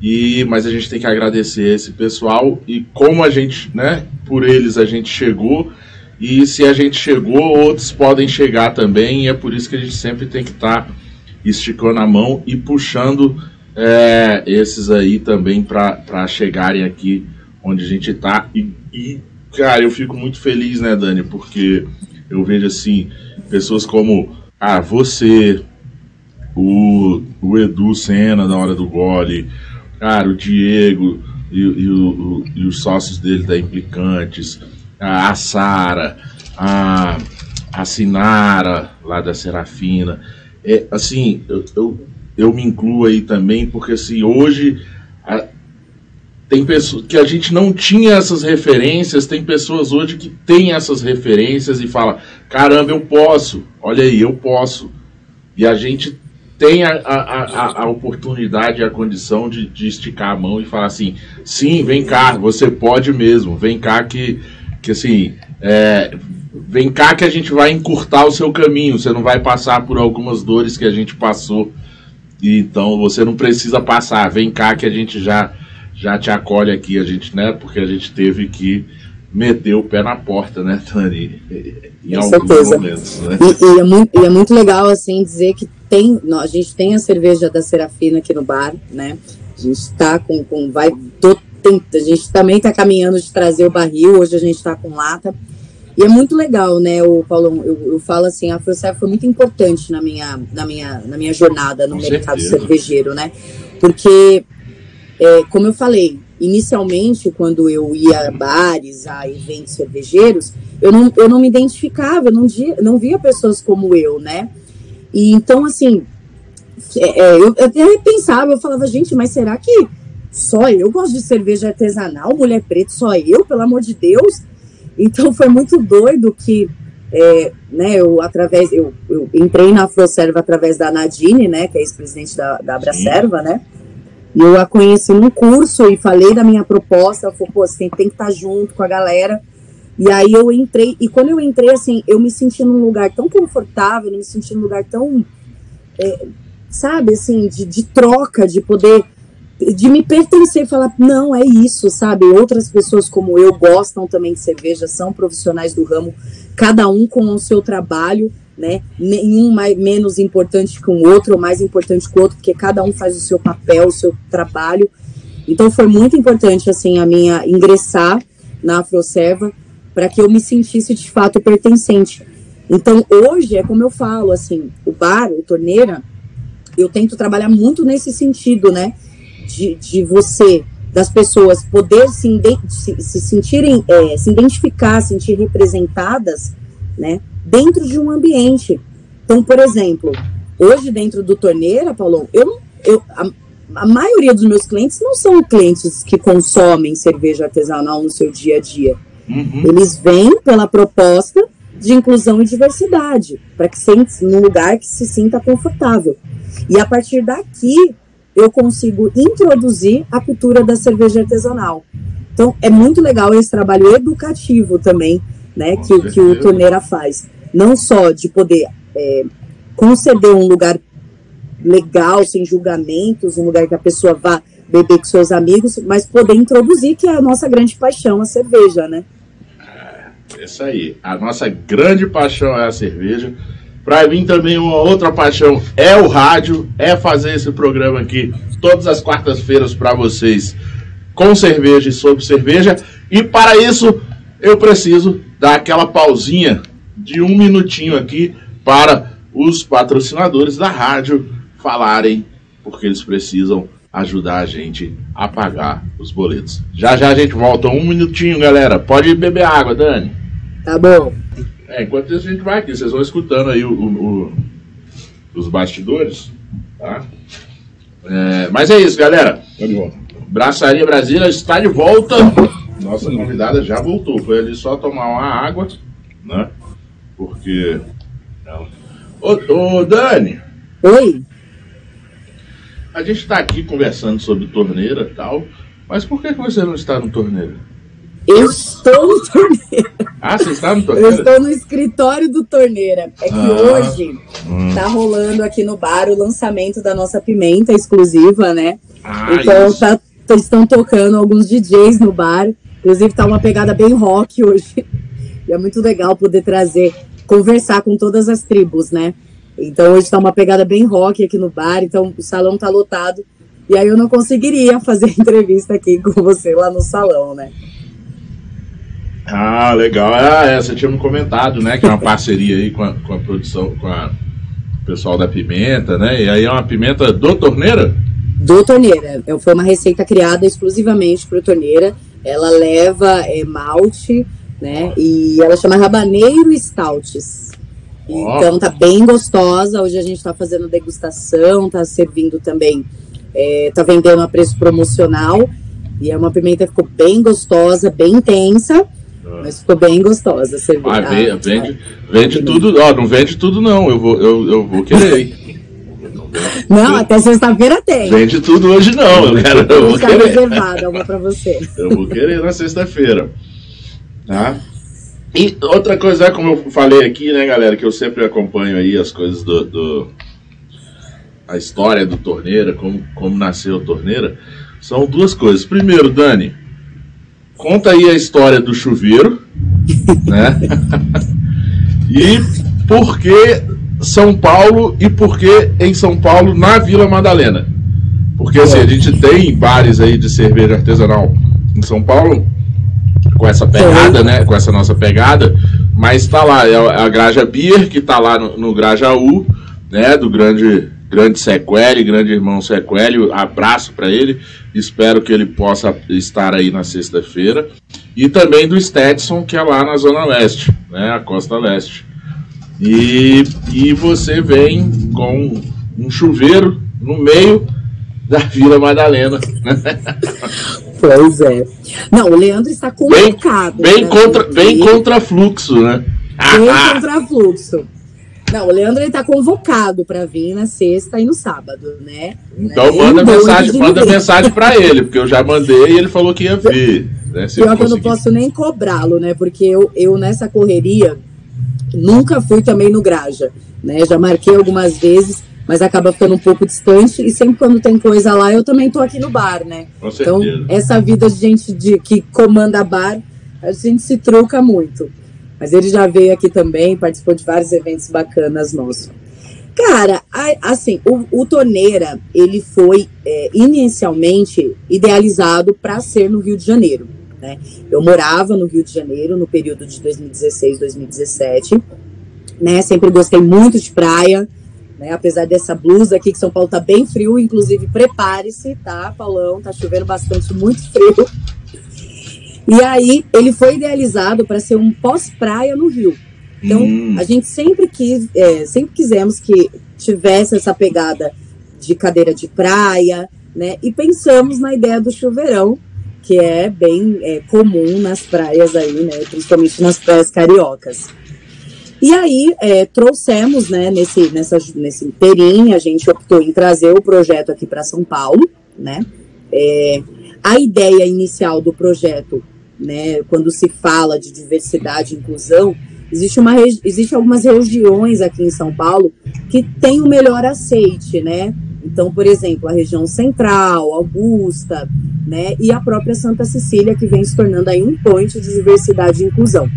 E mas a gente tem que agradecer esse pessoal e como a gente, né, por eles a gente chegou e se a gente chegou, outros podem chegar também, e é por isso que a gente sempre tem que estar tá esticando a mão e puxando é, esses aí também para chegarem aqui onde a gente está. E, e, cara, eu fico muito feliz, né, Dani, porque eu vejo assim, pessoas como ah, você, o, o Edu Senna na hora do gole, cara, o Diego e, e, o, e os sócios dele da Implicantes, a, a Sara, a, a Sinara lá da Serafina é, assim, eu, eu, eu, me incluo aí também, porque assim, hoje tem pessoas que a gente não tinha essas referências, tem pessoas hoje que têm essas referências e fala, caramba, eu posso, olha aí, eu posso. E a gente tem a, a, a, a oportunidade, a condição de, de esticar a mão e falar assim, sim, vem cá, você pode mesmo, vem cá que, que assim, é, vem cá que a gente vai encurtar o seu caminho, você não vai passar por algumas dores que a gente passou. E, então você não precisa passar, vem cá que a gente já já te acolhe aqui, a gente, né? Porque a gente teve que meter o pé na porta, né, Tani? Em Com alguns certeza. momentos, né? E, e, é muito, e é muito legal, assim, dizer que tem, a gente tem a cerveja da Serafina aqui no bar, né? A gente está com, com, vai, tô, tem, a gente também está caminhando de trazer o barril, hoje a gente está com lata. E é muito legal, né, o Paulo, eu, eu falo assim, a AfroServe foi muito importante na minha, na minha, na minha jornada no Com mercado certeza. cervejeiro, né? Porque, é, como eu falei, inicialmente, quando eu ia a bares, a eventos cervejeiros, eu não, eu não me identificava, eu não, não via pessoas como eu, né? E então, assim, é, é, eu até pensava, eu falava, gente, mas será que só eu gosto de cerveja artesanal, mulher preta, só eu, pelo amor de Deus? Então foi muito doido que, é, né, eu através, eu, eu entrei na Afroserva através da Nadine, né, que é ex-presidente da, da Abracerva, né, eu a conheci num curso e falei da minha proposta, ela falou, pô, você tem, tem que estar junto com a galera, e aí eu entrei, e quando eu entrei, assim, eu me senti num lugar tão confortável, me senti num lugar tão, é, sabe, assim, de, de troca, de poder de me pertencer e falar, não, é isso, sabe? Outras pessoas como eu gostam também de cerveja, são profissionais do ramo, cada um com o seu trabalho, né? Nenhum mais, menos importante que o outro, ou mais importante que o outro, porque cada um faz o seu papel, o seu trabalho. Então foi muito importante, assim, a minha ingressar na Afroserva para que eu me sentisse de fato pertencente. Então hoje é como eu falo, assim, o bar, o torneira, eu tento trabalhar muito nesse sentido, né? de, de você, das pessoas, poder se, se, se sentirem, é, se identificar, sentir representadas, né, dentro de um ambiente. Então, por exemplo, hoje dentro do Torneira, Paulo, eu, eu a, a maioria dos meus clientes não são clientes que consomem cerveja artesanal no seu dia a dia. Uhum. Eles vêm pela proposta de inclusão e diversidade, para que sente num lugar que se sinta confortável. E a partir daqui, eu consigo introduzir a cultura da cerveja artesanal. Então, é muito legal esse trabalho educativo também, né, que, que o Torneira faz. Não só de poder é, conceder um lugar legal, sem julgamentos, um lugar que a pessoa vá beber com seus amigos, mas poder introduzir, que é a nossa grande paixão, a cerveja, né? É, isso aí. A nossa grande paixão é a cerveja. Para mim também uma outra paixão é o rádio, é fazer esse programa aqui todas as quartas-feiras para vocês com cerveja e sobre cerveja. E para isso eu preciso dar aquela pausinha de um minutinho aqui para os patrocinadores da rádio falarem, porque eles precisam ajudar a gente a pagar os boletos. Já já a gente volta. Um minutinho, galera. Pode beber água, Dani. Tá bom. É, enquanto isso a gente vai aqui, vocês vão escutando aí o, o, o os bastidores, tá? É, mas é isso, galera. Braçaria Brasília está de volta. Nossa convidada já voltou. Foi ali só tomar uma água, né? Porque. Ô, ô Dani. Oi. A gente está aqui conversando sobre torneira e tal. Mas por que, que você não está no torneira? Eu estou no torneira. Ah, você está no torneira? Eu estou no escritório do torneira. É que ah, hoje hum. tá rolando aqui no bar o lançamento da nossa pimenta exclusiva, né? Ah, então tá, estão tocando alguns DJs no bar. Inclusive tá uma pegada bem rock hoje. E é muito legal poder trazer, conversar com todas as tribos, né? Então hoje tá uma pegada bem rock aqui no bar, então o salão tá lotado. E aí eu não conseguiria [laughs] fazer entrevista aqui com você lá no salão, né? Ah, legal. Ah, é, você tinha me comentado, né? Que é uma parceria aí com a, com a produção, com a, o pessoal da pimenta, né? E aí é uma pimenta do torneira? Do torneira. É, foi uma receita criada exclusivamente para o torneira. Ela leva é, malte, né? E ela chama Rabaneiro Stouts. Então tá bem gostosa. Hoje a gente está fazendo degustação, tá servindo também, é, tá vendendo a preço promocional. E é uma pimenta que ficou bem gostosa, bem intensa. Mas ficou bem gostosa. Você ah, vende, vende, vende tudo. Ó, não vende tudo, não. Eu vou, eu, eu vou querer. Não, até sexta-feira tem. Vende tudo hoje não, eu quero. Eu vou querer. reservada, uma pra você. Eu vou querer na sexta-feira. Tá? E outra coisa, é como eu falei aqui, né, galera, que eu sempre acompanho aí as coisas do. do a história do Torneira, como, como nasceu a Torneira, são duas coisas. Primeiro, Dani, conta aí a história do chuveiro, [laughs] né? e por que São Paulo e por que em São Paulo na Vila Madalena? Porque assim, a gente tem bares aí de cerveja artesanal em São Paulo com essa pegada, né? Com essa nossa pegada, mas tá lá, é a Graja Beer, que tá lá no, no Grajaú, né? Do grande grande Sequeli, grande irmão Sequeli, abraço para ele, espero que ele possa estar aí na sexta-feira. E também do Stetson, que é lá na Zona Leste, né, a Costa Leste. E, e você vem com um chuveiro no meio da Vila Madalena. [laughs] Pois é. Não, o Leandro está Bem, convocado. bem, né? contra, bem contra fluxo, né? Bem contra fluxo. Não, o Leandro ele tá convocado para vir na sexta e no sábado, né? Então Né? manda mensagem, manda mensagem pra ele, porque eu já mandei e ele falou que ia vir. Né, ele que eu não posso nem cobrá-lo, né? Porque eu, eu nessa correria nunca fui também no Graja, né? Já marquei algumas vezes, mas acaba ficando um pouco distante e sempre quando tem coisa lá eu também tô aqui no bar, né? Com Então, certeza. essa vida de gente de, que comanda bar, a gente se truca muito. Mas ele já veio aqui também, participou de vários eventos bacanas nossos. Cara, assim, o, o Torneira, ele foi é, inicialmente idealizado para ser no Rio de Janeiro. Né? Eu morava no Rio de Janeiro no período de 2016, 2017. Né? Sempre gostei muito de praia. Né? Apesar dessa blusa aqui, que São Paulo tá bem frio, inclusive prepare-se, tá, Paulão? Tá chovendo bastante, muito frio. E aí, ele foi idealizado para ser um pós-praia no Rio. Então, Hum, a gente sempre quis, é, sempre quisemos que tivesse essa pegada de cadeira de praia, né? E pensamos na ideia do chuveirão, que é bem é, comum nas praias aí, né? Principalmente nas praias cariocas. E aí é, trouxemos, né? Nesse, nessa, nesse inteirinho, a gente optou em trazer o projeto aqui para São Paulo, né? É, a ideia inicial do projeto, né? Quando se fala de diversidade e inclusão, existe uma existe algumas regiões aqui em São Paulo que tem o melhor aceite, né? Então, por exemplo, a região central, Augusta, né? E a própria Santa Cecília, que vem se tornando aí um point de diversidade e inclusão.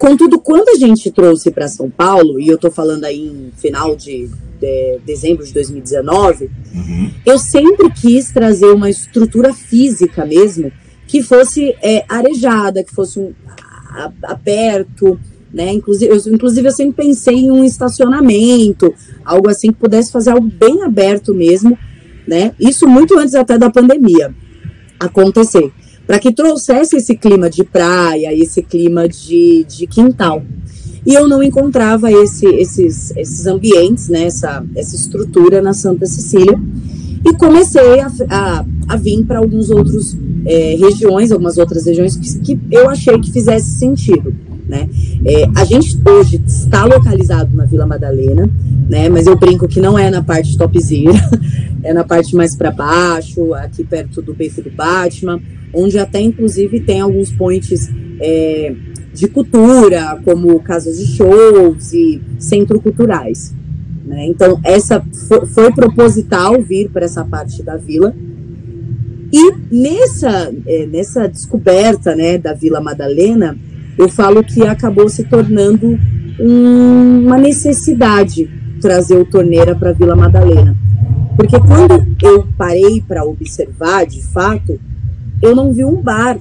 Contudo, quando a gente trouxe para São Paulo, e eu estou falando aí em final de, de dezembro de 2019, uhum. eu sempre quis trazer uma estrutura física mesmo que fosse é, arejada, que fosse um, a- aberto, né? Inclusive eu, inclusive, eu sempre pensei em um estacionamento, algo assim que pudesse fazer algo bem aberto mesmo, né? Isso muito antes até da pandemia acontecer, para que trouxesse esse clima de praia, esse clima de, de quintal. E eu não encontrava esse, esses, esses ambientes, né, essa, essa estrutura na Santa Cecília. E comecei a, a, a vir para alguns outros é, regiões, algumas outras regiões que, que eu achei que fizesse sentido. Né? É, a gente hoje está localizado na Vila Madalena, né? Mas eu brinco que não é na parte topzera, [laughs] é na parte mais para baixo, aqui perto do Beco do Batman, onde até inclusive tem alguns pontos é, de cultura, como casas de shows e centro culturais. Né? Então, essa foi, foi proposital vir para essa parte da vila. E nessa, é, nessa descoberta né, da Vila Madalena, eu falo que acabou se tornando um, uma necessidade trazer o Torneira para Vila Madalena. Porque quando eu parei para observar, de fato, eu não vi um bar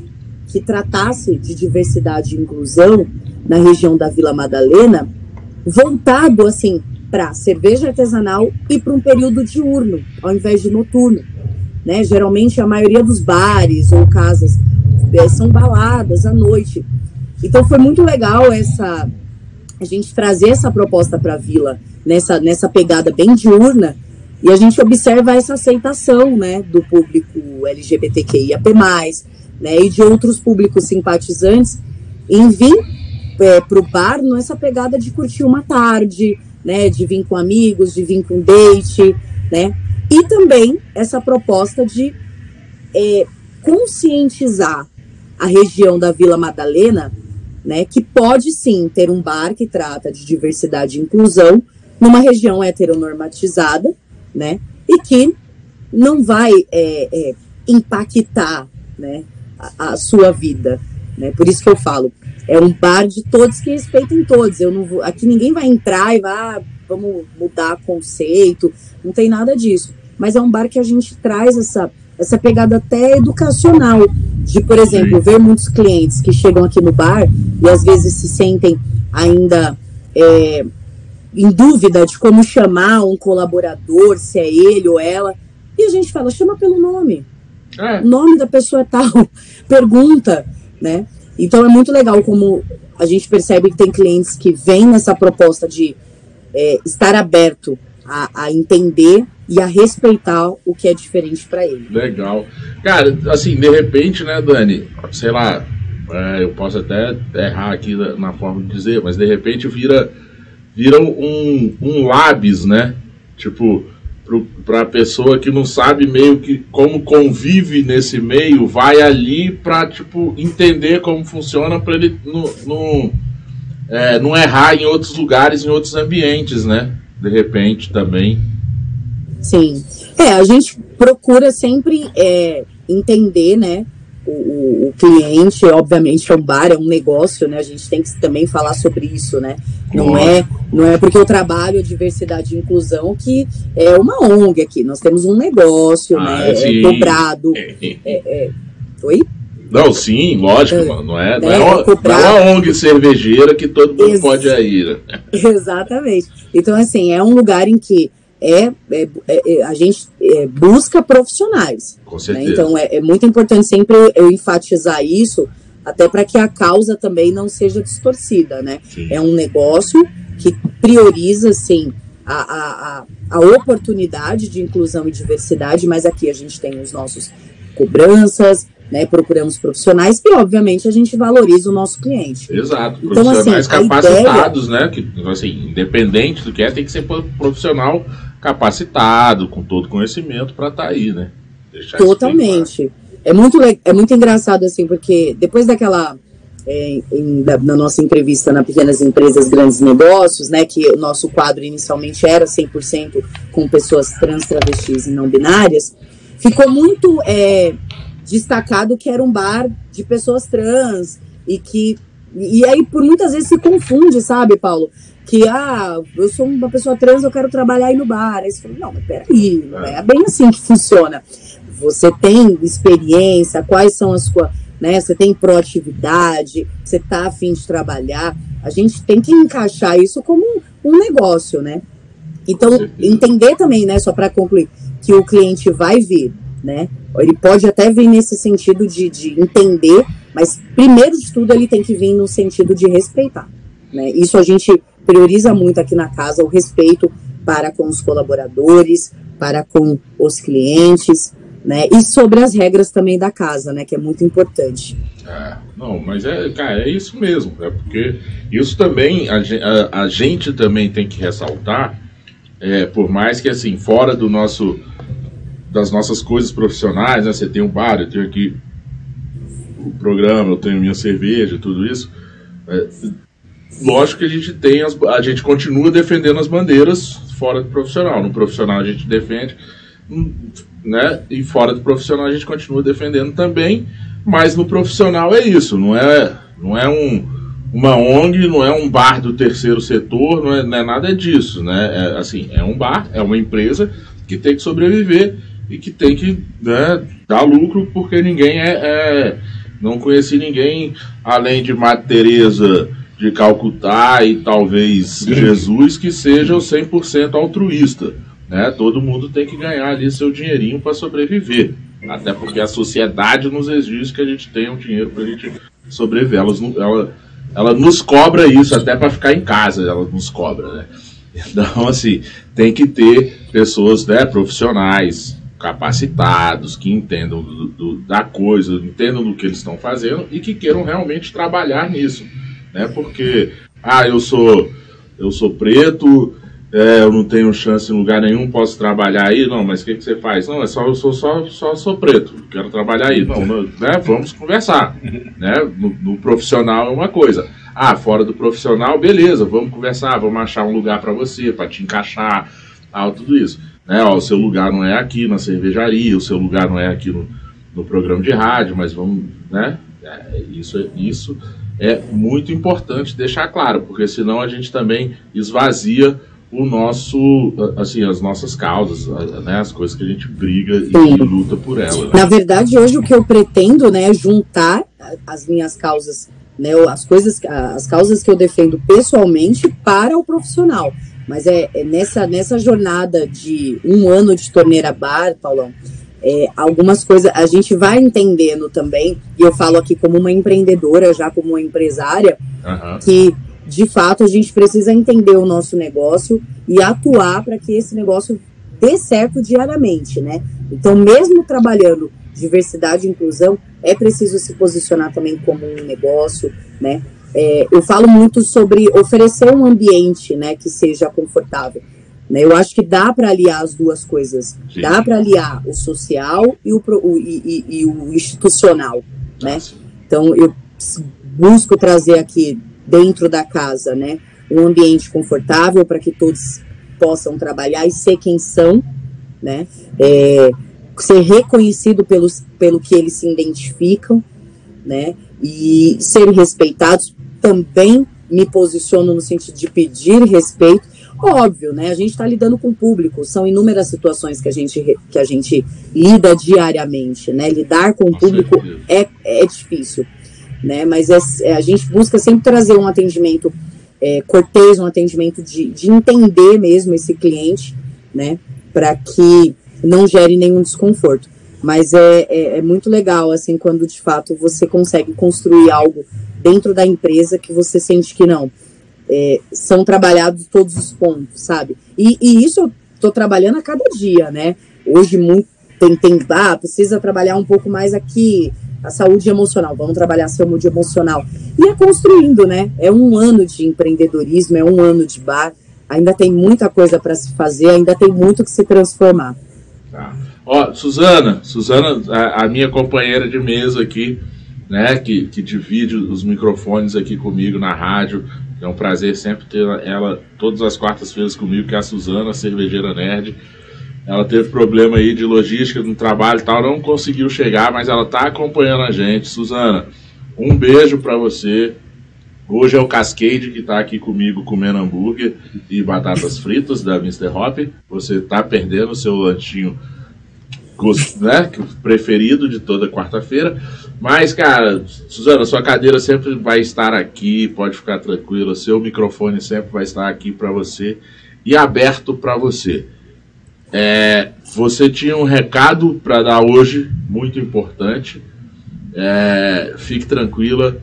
que tratasse de diversidade e inclusão na região da Vila Madalena, voltado assim para cerveja artesanal e para um período diurno, ao invés de noturno. Né? Geralmente a maioria dos bares ou casas é, são baladas à noite. Então foi muito legal essa a gente trazer essa proposta para a vila nessa nessa pegada bem diurna e a gente observa essa aceitação, né, do público LGBTQIAP+, né, e de outros públicos simpatizantes em vir é, para o bar nessa pegada de curtir uma tarde, né, de vir com amigos, de vir com date, né, e também essa proposta de é, conscientizar a região da Vila Madalena, né, que pode sim ter um bar que trata de diversidade e inclusão numa região heteronormatizada, né, e que não vai é, é, impactar, né, a, a, sua vida, né, por isso que eu falo, é um bar de todos que respeitem todos, eu não vou, aqui ninguém vai entrar e vai, ah, vamos mudar conceito, não tem nada disso, mas é um bar que a gente traz essa essa pegada até educacional, de, por exemplo, ver muitos clientes que chegam aqui no bar e às vezes se sentem ainda é, em dúvida de como chamar um colaborador, se é ele ou ela, e a gente fala, chama pelo nome. É. O nome da pessoa é tal, [laughs] pergunta, né? Então é muito legal como a gente percebe que tem clientes que vêm nessa proposta de é, estar aberto a, a entender e a respeitar o que é diferente para ele. Legal. Cara, assim, de repente, né, Dani, sei lá, é, eu posso até errar aqui na, na, forma de dizer, mas de repente vira, vira um, um lábis, né? Tipo, para a pessoa que não sabe meio que como convive nesse meio, vai ali para tipo entender como funciona para ele não, é, não errar em outros lugares, em outros ambientes, né? De repente também. Sim. É, a gente procura sempre é, entender, né? O, o, cliente, obviamente, é um bar, é um negócio, né? A gente tem que também falar sobre isso, né? Não é, não é porque eu trabalho diversidade e inclusão que é uma ONG aqui. Nós temos um negócio, ah, né? É cobrado. É, é, oi? Não, sim, lógico, mano. Não é, não, é, uma, não é uma ONG cervejeira que todo mundo Ex pode ir. [laughs] Exatamente. Então, assim, é um lugar em que é, é, é, é a gente é, busca profissionais. Com né? certeza. Né? Então é, é, muito importante sempre eu enfatizar isso, até para que a causa também não seja distorcida, né? Sim. É um negócio que prioriza, sim, a, a, a, a oportunidade de inclusão e diversidade, mas aqui a gente tem os nossos cobranças, né, procuramos profissionais e, obviamente, a gente valoriza o nosso cliente. Exato, então, profissionais assim, capacitados, ideia... né? Que, assim, independente do que é, tem que ser profissional capacitado, com todo conhecimento para estar tá aí, né? Deixar Totalmente. É muito, é muito engraçado, assim, porque depois daquela. É, em, da, na nossa entrevista na Pequenas Empresas Grandes Negócios, né, que o nosso quadro inicialmente era 100% com pessoas trans, travestis e não binárias, ficou muito é, destacado que era um bar de pessoas trans e que e aí por muitas vezes se confunde, sabe, Paulo? Que ah, eu sou uma pessoa trans, eu quero trabalhar aí no bar. Aí você fala, não, mas peraí, não é bem assim que funciona. Você tem experiência, quais são as suas, né? Você tem proatividade, você está afim de trabalhar. A gente tem que encaixar isso como um negócio, né? Então, entender também, né, só para concluir, que o cliente vai vir né? Ele pode até vir nesse sentido de, de entender, mas primeiro de tudo ele tem que vir no sentido de respeitar, né? Isso a gente prioriza muito aqui na casa, o respeito para com os colaboradores, para com os clientes, né? E sobre as regras também da casa, né? Que é muito importante. É, não, mas é, cara, é isso mesmo. É porque isso também a, a, a gente também tem que ressaltar, é, por mais que assim fora do nosso das nossas coisas profissionais, né? Você tem um bar, eu tenho aqui o programa, eu tenho minha cerveja, tudo isso. É, lógico que a gente tem, as, a gente continua defendendo as bandeiras fora do profissional. No profissional a gente defende, né? E fora do profissional a gente continua defendendo também. Mas no profissional é isso, não é, não é um, uma ONG, não é um bar do terceiro setor, não é, não é nada disso, né? É, assim, é um bar, é uma empresa que tem que sobreviver e que tem que né, dar lucro porque ninguém é, é, Não conheci ninguém além de Madre Teresa de Calcutá e talvez Jesus que seja o 100% altruísta. Né? Todo mundo tem que ganhar ali seu dinheirinho para sobreviver. Até porque a sociedade nos exige que a gente tenha um dinheiro para a gente sobreviver. Ela, ela, ela nos cobra isso até para ficar em casa, ela nos cobra, né? Então, assim, tem que ter pessoas né, profissionais, capacitados, que entendam do, do, da coisa, entendam do que eles estão fazendo e que queiram realmente trabalhar nisso, né? Porque ah, eu sou eu sou preto, é, eu não tenho chance em lugar nenhum, posso trabalhar aí, não, mas o que, que você faz? Não, é só eu sou só, só sou preto, quero trabalhar aí. Não, né? Vamos conversar, né? No, no profissional é uma coisa. Ah, fora do profissional, beleza, vamos conversar, vamos achar um lugar para você, para te encaixar, tal, tudo isso né? Ó, o seu lugar não é aqui na cervejaria, o seu lugar não é aqui no, no programa de rádio, mas vamos, né? É, isso, isso é muito importante deixar claro, porque senão a gente também esvazia o nosso, assim, as nossas causas, né, as coisas que a gente briga e, luta por elas. Né? Na verdade, hoje o que eu pretendo, né, é juntar as minhas causas, né, as coisas, as causas que eu defendo pessoalmente para o profissional. Mas é, é, nessa, nessa jornada de um ano de torneira bar, Paulão, é, algumas coisas a gente vai entendendo também, e eu falo aqui como uma empreendedora, já como uma empresária, uhum. que de fato, a gente precisa entender o nosso negócio e atuar para que esse negócio dê certo diariamente, né? Então, mesmo trabalhando diversidade e inclusão, é preciso se posicionar também como um negócio, né? É, eu falo muito sobre oferecer um ambiente, né, que seja confortável. Né? Eu acho que dá para aliar as duas coisas. Sim. Dá para aliar o social e o, o- e, e- e o institucional, né? Então, eu busco trazer aqui dentro da casa, né, um ambiente confortável para que todos possam trabalhar e ser quem são, né? É, ser reconhecido pelos, pelo que eles se identificam, né? E serem respeitados. Também me posiciono no sentido de pedir respeito. Óbvio, né? A gente está lidando com o público, são inúmeras situações que a gente, que a gente lida diariamente, né? Lidar com o público é, é difícil, né? Mas é- é, a gente busca sempre trazer um atendimento é, cortês, um atendimento de, de entender mesmo esse cliente, né? Para que não gere nenhum desconforto. Mas é, é, é muito legal, assim, quando de fato você consegue construir algo dentro da empresa que você sente que não. é, são trabalhados todos os pontos, sabe? E, e isso eu tô trabalhando a cada dia, né? Hoje muito, tem, tem, ah, precisa trabalhar um pouco mais aqui, a saúde emocional, vamos trabalhar a saúde emocional. E é construindo, né? É um ano de empreendedorismo, é um ano de bar, ainda tem muita coisa para se fazer, ainda tem muito que se transformar. Ó, Suzana, Suzana, a, a minha companheira de mesa aqui, né, que, que divide os microfones aqui comigo na rádio. É um prazer sempre ter ela todas as quartas-feiras comigo, que é a Suzana, a cervejeira nerd. Ela teve problema aí de logística no trabalho e tal, não conseguiu chegar, mas ela tá acompanhando a gente. Suzana, um beijo pra você. Hoje é o Cascade que tá aqui comigo comendo hambúrguer e batatas fritas da Mr. Hop. Você tá perdendo o seu lanchinho né, preferido de toda quarta-feira. Mas, cara, Suzana, sua cadeira sempre vai estar aqui, pode ficar tranquila. Seu microfone sempre vai estar aqui para você e aberto para você. É, você tinha um recado para dar hoje, muito importante. É, fique tranquila,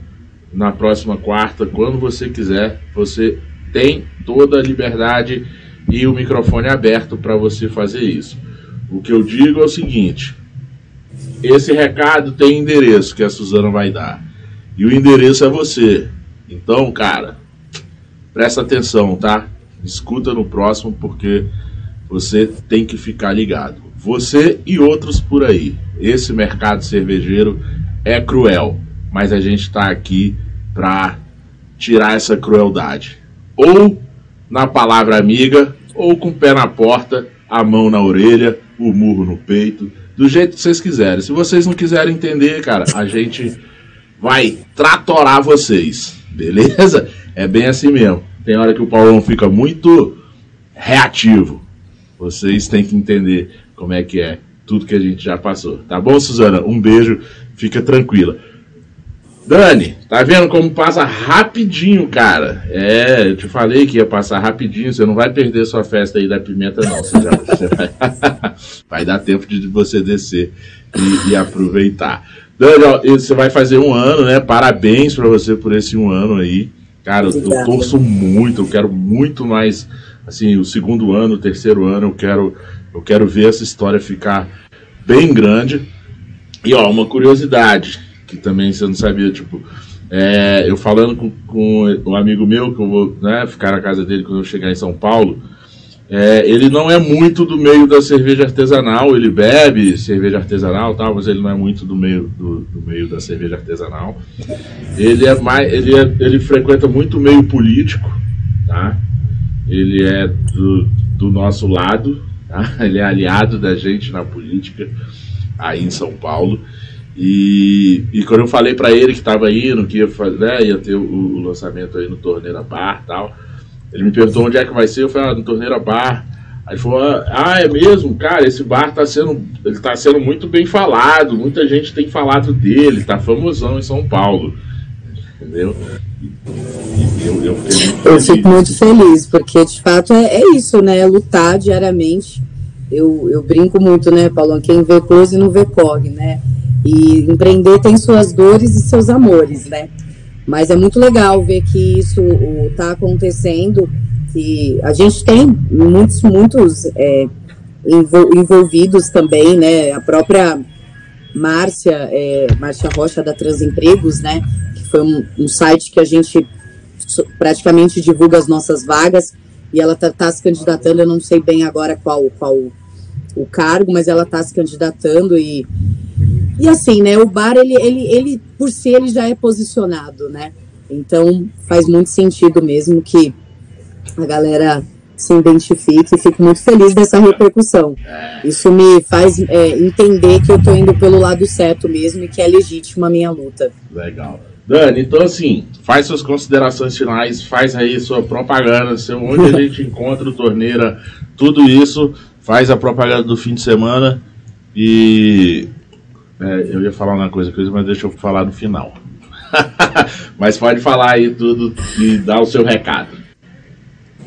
na próxima quarta, quando você quiser, você tem toda a liberdade e o microfone aberto para você fazer isso. O que eu digo é o seguinte: esse recado tem endereço que a Suzana vai dar. E o endereço é você. Então, cara, presta atenção, tá? Escuta no próximo porque você tem que ficar ligado. Você e outros por aí. Esse mercado cervejeiro é cruel, mas a gente está aqui para tirar essa crueldade. Ou na palavra amiga, ou com o pé na porta, a mão na orelha, o murro no peito, do jeito que vocês quiserem. Se vocês não quiserem entender, cara, a [laughs] gente vai tratorar vocês, beleza? É bem assim mesmo. Tem hora que o Paulão fica muito reativo. Vocês têm que entender como é que é tudo que a gente já passou. Tá bom, Suzana? Um beijo, fica tranquila. Dani, tá vendo como passa rapidinho, cara? É, eu te falei que ia passar rapidinho. Você não vai perder sua festa aí da pimenta, não. Você, já, você vai, [laughs] vai dar tempo de você descer e, e aproveitar. Dani, ó, você vai fazer um ano, né? Parabéns pra você por esse um ano aí. Cara, eu, eu torço muito, eu quero muito mais, assim, o segundo ano, o terceiro ano, eu quero, eu quero ver essa história ficar bem grande. E ó, uma curiosidade, que também você não sabia, tipo, é, eu falando com, com um amigo meu, que eu vou né, ficar na casa dele quando eu chegar em São Paulo, é, ele não é muito do meio da cerveja artesanal, ele bebe cerveja artesanal tal, mas ele não é muito do meio, do, do meio da cerveja artesanal. Ele é mais. Ele, é, ele frequenta muito o meio político, tá? Ele é do, do nosso lado, tá? [laughs] Ele é aliado da gente na política aí em São Paulo. E, e quando eu falei pra ele que tava indo, que ia, fazer, né, ia ter o, o lançamento aí no Torneira Bar e tal, ele me perguntou onde é que vai ser, eu falei, ah, no Torneira Bar. Aí ele falou, ah, é mesmo? Cara, esse bar tá sendo, ele tá sendo muito bem falado, muita gente tem falado dele, tá famosão em São Paulo. Entendeu? Eu, eu Eu fico muito feliz, porque de fato é, é isso, né? É lutar diariamente. Eu, eu brinco muito, né, Paulo? Quem vê coisa e não vê corre, né? E empreender tem suas dores e seus amores, né? Mas é muito legal ver que isso está acontecendo, que a gente tem muitos, muitos é, envolvidos também, né? A própria Márcia, é, Márcia Rocha da Transempregos, né? Que foi um, um, site que a gente praticamente divulga as nossas vagas e ela está tá se candidatando, eu não sei bem agora qual, qual o cargo, mas ela está se candidatando e e assim, né, o bar, ele, ele, ele, por si, ele já é posicionado, né? Então, faz muito sentido mesmo que a galera se identifique e fico muito feliz dessa repercussão. Isso me faz é, entender que eu estou indo pelo lado certo mesmo e que é legítima a minha luta. Legal. Dani, então assim, faz suas considerações finais, faz aí sua propaganda, onde a gente [laughs] encontra o Torneira, tudo isso, faz a propaganda do fim de semana e é, eu ia falar uma coisa, mas deixa eu falar no final. [laughs] mas pode falar aí tudo e dar o seu recado.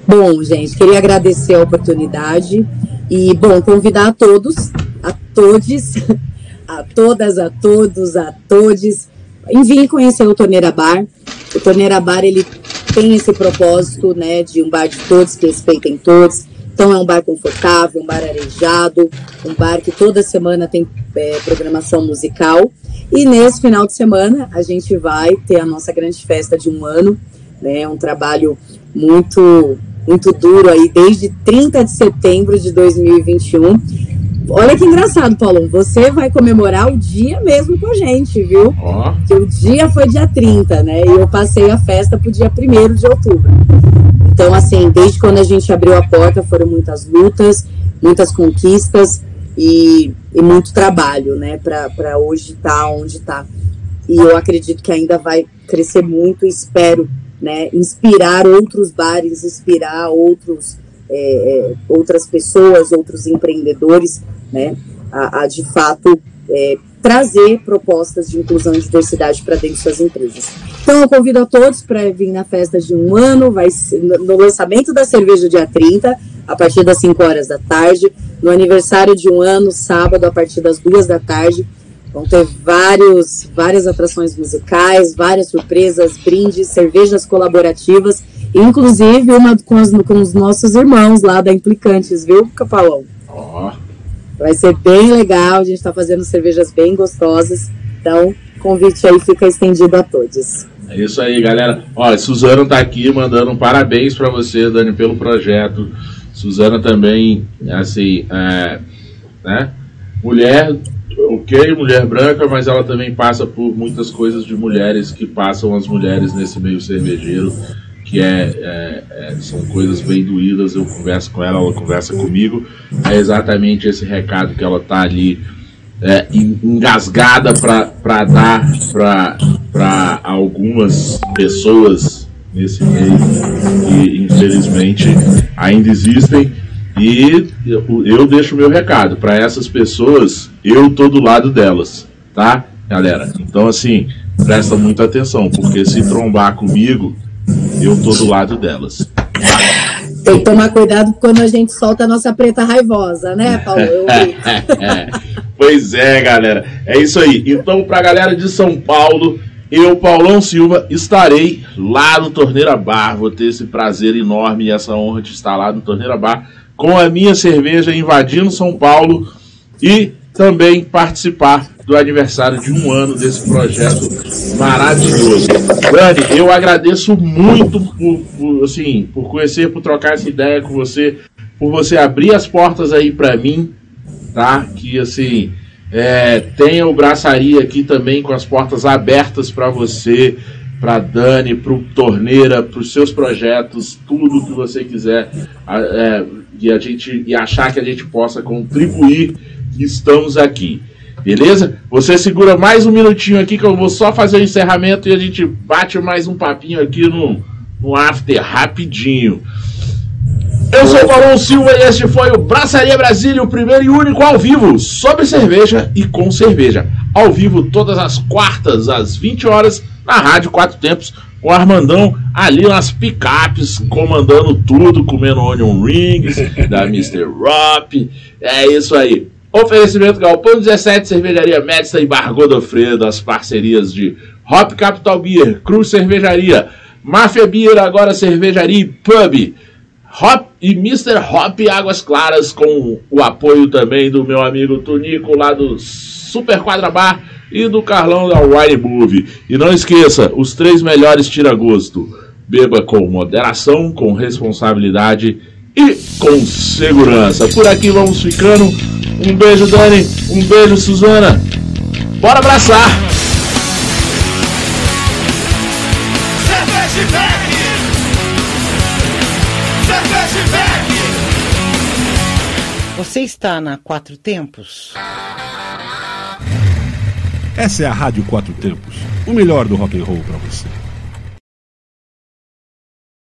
Bom, gente, queria agradecer a oportunidade e, bom, convidar a todos, a todos, [laughs] a todas, a todos, a todos, em conhecer o Torneira Bar. O Torneira Bar, ele tem esse propósito, né, de um bar de todos, que respeitem todos, então é um bar confortável, um bar arejado, um bar que toda semana tem é, programação musical. E nesse final de semana a gente vai ter a nossa grande festa de um ano, né? Um trabalho muito muito duro aí desde 30 de setembro de 2021. Olha que engraçado, Paulo. Você vai comemorar o dia mesmo com a gente, viu? Oh. Que o dia foi dia 30, né? E eu passei a festa pro dia 1 de outubro. Então, assim, desde quando a gente abriu a porta, foram muitas lutas, muitas conquistas e, e muito trabalho, né, para hoje estar tá onde está. E eu acredito que ainda vai crescer muito e espero, né, inspirar outros bares, inspirar outros, é, é, outras pessoas, outros empreendedores, né, a, a de fato é, trazer propostas de inclusão e diversidade para dentro de suas empresas. Então, eu convido a todos para vir na festa de um ano, vai no lançamento da cerveja dia 30, a partir das 5 horas da tarde, no aniversário de um ano, sábado, a partir das 2 da tarde. Vão ter vários, várias atrações musicais, várias surpresas, brindes, cervejas colaborativas, inclusive uma com os, com os nossos irmãos lá da Implicantes, viu, Capalão? Ó. Oh. Vai ser bem legal, a gente está fazendo cervejas bem gostosas. Então, convite aí fica estendido a todos. É isso aí, galera. Olha, Suzana tá aqui mandando um parabéns para você, Dani, pelo projeto. Suzana também, assim, é, né? Mulher, ok, mulher branca, mas ela também passa por muitas coisas de mulheres que passam as mulheres nesse meio cervejeiro que é, é, é, são coisas bem doídas. Eu converso com ela, ela conversa comigo. É exatamente esse recado que ela está ali é, engasgada para dar para algumas pessoas nesse meio que infelizmente ainda existem. E eu, eu deixo meu recado para essas pessoas, eu tô do lado delas, tá, galera? Então assim, presta muita atenção, porque se trombar comigo, eu tô do lado delas. Tem que tomar cuidado quando a gente solta a nossa preta raivosa, né, Paulo? [laughs] Pois é, galera. É isso aí. Então, pra galera de São Paulo, eu, Paulão Silva, estarei lá no Torneira Bar. Vou ter esse prazer enorme e essa honra de estar lá no Torneira Bar com a minha cerveja invadindo São Paulo e também participar do aniversário de um ano desse projeto maravilhoso. Dani, eu agradeço muito por, por, assim, por conhecer, por trocar essa ideia com você, por você abrir as portas aí para mim, tá? Que assim, é, tenha o Braçaria aqui também com as portas abertas para você, para Dani, para o Torneira, para os seus projetos, tudo que você quiser é, e a gente e achar que a gente possa contribuir, estamos aqui. Beleza? Você segura mais um minutinho aqui que eu vou só fazer o encerramento e a gente bate mais um papinho aqui no, no after rapidinho. Eu sou o Paulo Silva e este foi o Braçaria Brasília, o primeiro e único ao vivo sobre cerveja e com cerveja. Ao vivo todas as quartas às 20 horas na Rádio Quatro Tempos o Armandão ali nas picapes, comandando tudo, comendo onion rings da Mr. Rop. É isso aí. Oferecimento Galpão 17, Cervejaria Médica e Bar Godofredo, as parcerias de Hop Capital Beer, Cruz Cervejaria, Máfia Beer, agora Cervejaria e Pub, Hop e Mr. Hop Águas Claras, com o apoio também do meu amigo Tonico lá do Super Quadra Bar e do Carlão da Wine Move. E não esqueça, os três melhores tira-gosto. Beba com moderação, com responsabilidade e com segurança. Por aqui vamos ficando. Um beijo, Dani. Um beijo, Suzana. Bora abraçar! Você está na Quatro Tempos? Essa é a Rádio Quatro Tempos, o melhor do rock and roll para você.